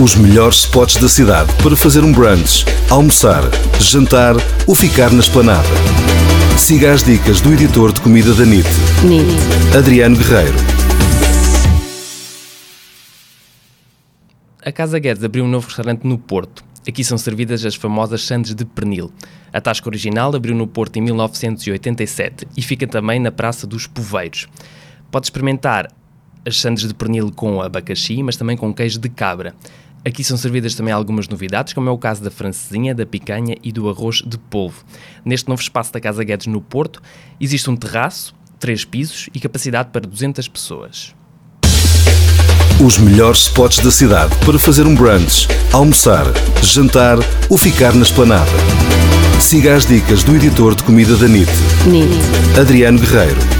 Os melhores spots da cidade para fazer um brunch, almoçar, jantar ou ficar na esplanada. Siga as dicas do editor de comida da NIT, NIT. Adriano Guerreiro. A Casa Guedes abriu um novo restaurante no Porto. Aqui são servidas as famosas sandes de pernil. A tasca original abriu no Porto em 1987 e fica também na Praça dos Poveiros. Pode experimentar as sandes de pernil com abacaxi, mas também com queijo de cabra. Aqui são servidas também algumas novidades, como é o caso da francesinha, da picanha e do arroz de polvo. Neste novo espaço da Casa Guedes no Porto, existe um terraço, três pisos e capacidade para 200 pessoas. Os melhores spots da cidade para fazer um brunch, almoçar, jantar ou ficar na esplanada. Siga as dicas do editor de comida da NIT, NIT. Adriano Guerreiro.